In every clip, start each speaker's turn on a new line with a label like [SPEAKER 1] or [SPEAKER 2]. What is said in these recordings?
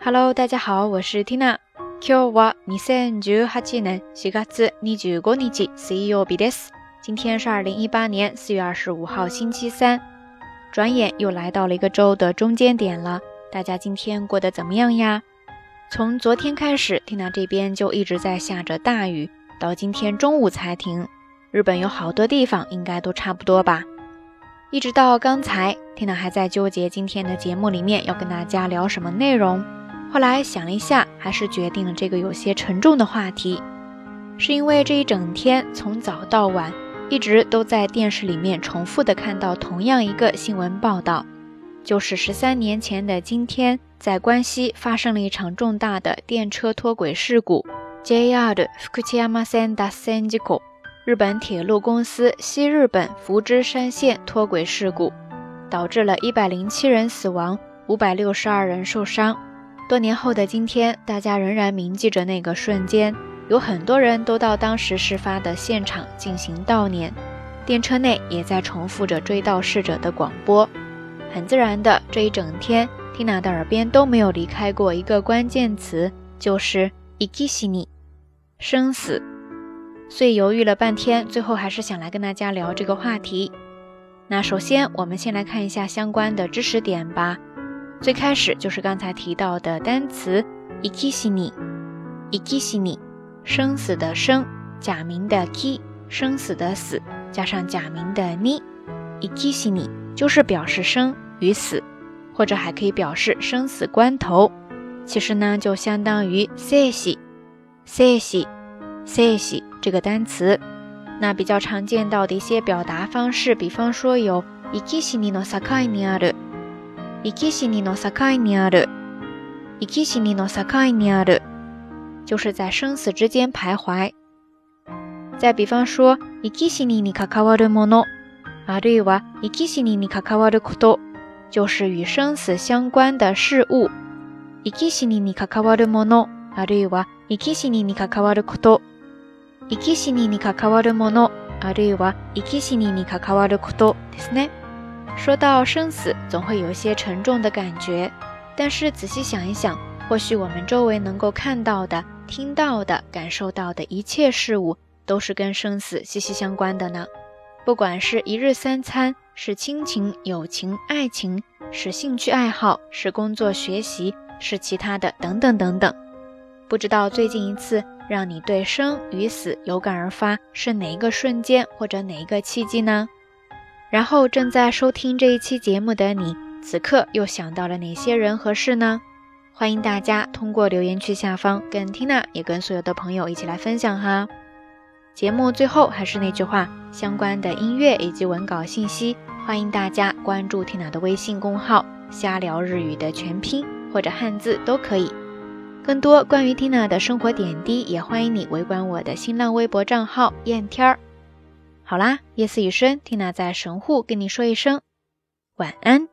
[SPEAKER 1] Hello，大家好，我是 Tina。今日は二千十八年四月二十五日水曜日です。今天是二零一八年四月二十五号星期三。转眼又来到了一个周的中间点了，大家今天过得怎么样呀？从昨天开始，Tina 这边就一直在下着大雨，到今天中午才停。日本有好多地方应该都差不多吧？一直到刚才，Tina 还在纠结今天的节目里面要跟大家聊什么内容。 后来想了一下，还是决定了这个有些沉重的话题，是因为这一整天从早到晚，一直都在电视里面重复的看到同样一个新闻报道，就是十三年前的今天，在关西发生了一场重大的电车脱轨事故，JR 福知山線脱線事故，日本铁路公司西日本福知山线脱轨事故，导致了一百零七人死亡，五百六十二人受伤。多年后的今天，大家仍然铭记着那个瞬间，有很多人都到当时事发的现场进行悼念。电车内也在重复着追悼逝者的广播。很自然的，这一整天，Tina 的耳边都没有离开过一个关键词，就是“生き死”，生死。所以犹豫了半天，最后还是想来跟大家聊这个话题。那首先，我们先来看一下相关的知识点吧。最开始就是刚才提到的单词 ikishini，ikishini，生死的生，假名的 ki，生死的死，加上假名的 ni，ikishini 就是表示生与死，或者还可以表示生死关头。其实呢，就相当于 seishi，seishi，seishi 这个单词。那比较常见到的一些表达方式，比方说有 ikishini no sakai ni aru。生き死にの境にある，生き死にの境にある，就是在生死之间徘徊。再比方说，生き死にに関わるもの，あるいは生き死にに関わること，就是与生死相关的事物。生き死にに関わるもの，あるいは生き死にに関わること。生き死にに関わるもの，あるいは生き死にに関わることですね。说到生死，总会有些沉重的感觉。但是仔细想一想，或许我们周围能够看到的、听到的、感受到的一切事物，都是跟生死息息相关的呢。不管是一日三餐，是亲情、友情、爱情，是兴趣爱好，是工作学习，是其他的等等等等。不知道最近一次让你对生与死有感而发是哪一个瞬间，或者哪一个契机呢？然后正在收听这一期节目的你，此刻又想到了哪些人和事呢？欢迎大家通过留言区下方跟 Tina 也跟所有的朋友一起来分享哈。节目最后还是那句话，相关的音乐以及文稿信息，欢迎大家关注 Tina 的微信公号“瞎聊日语”的全拼或者汉字都可以。更多关于 Tina 的生活点滴，也欢迎你围观我的新浪微博账号“燕天儿”。好啦，夜色已深，缇娜在神户跟你说一声晚安。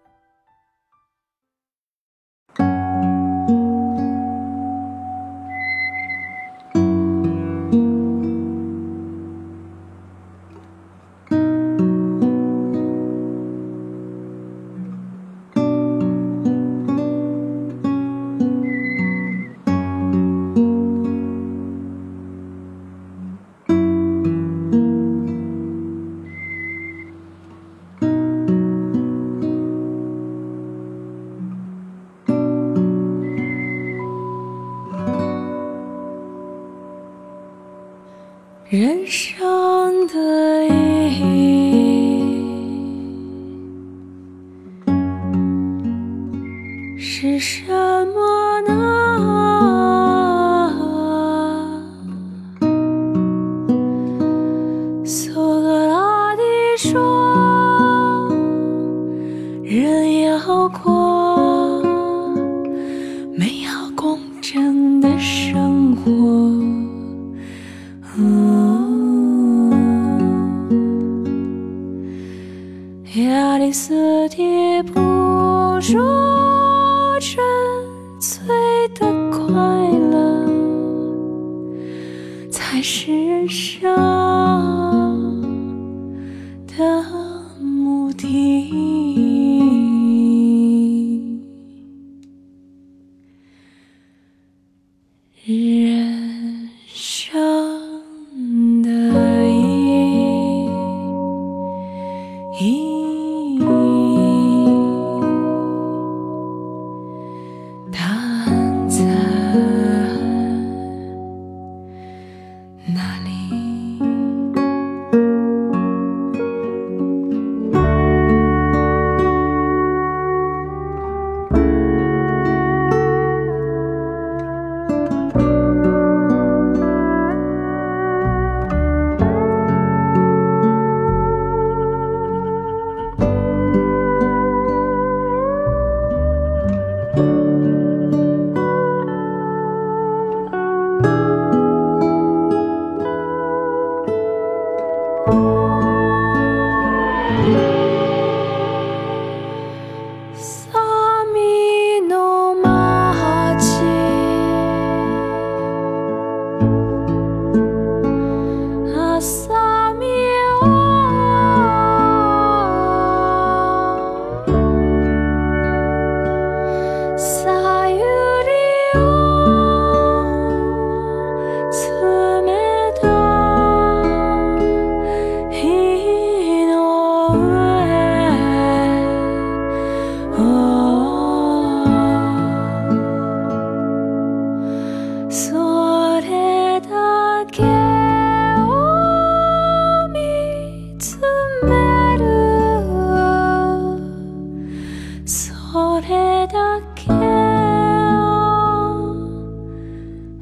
[SPEAKER 1] 人生的意义是什么呢？苏格拉底说：“人要过美好公正的生活。”色的不说，沉醉的快乐才是人生的
[SPEAKER 2] 目的。人生的意义。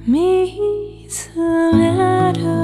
[SPEAKER 2] 迷思恋人。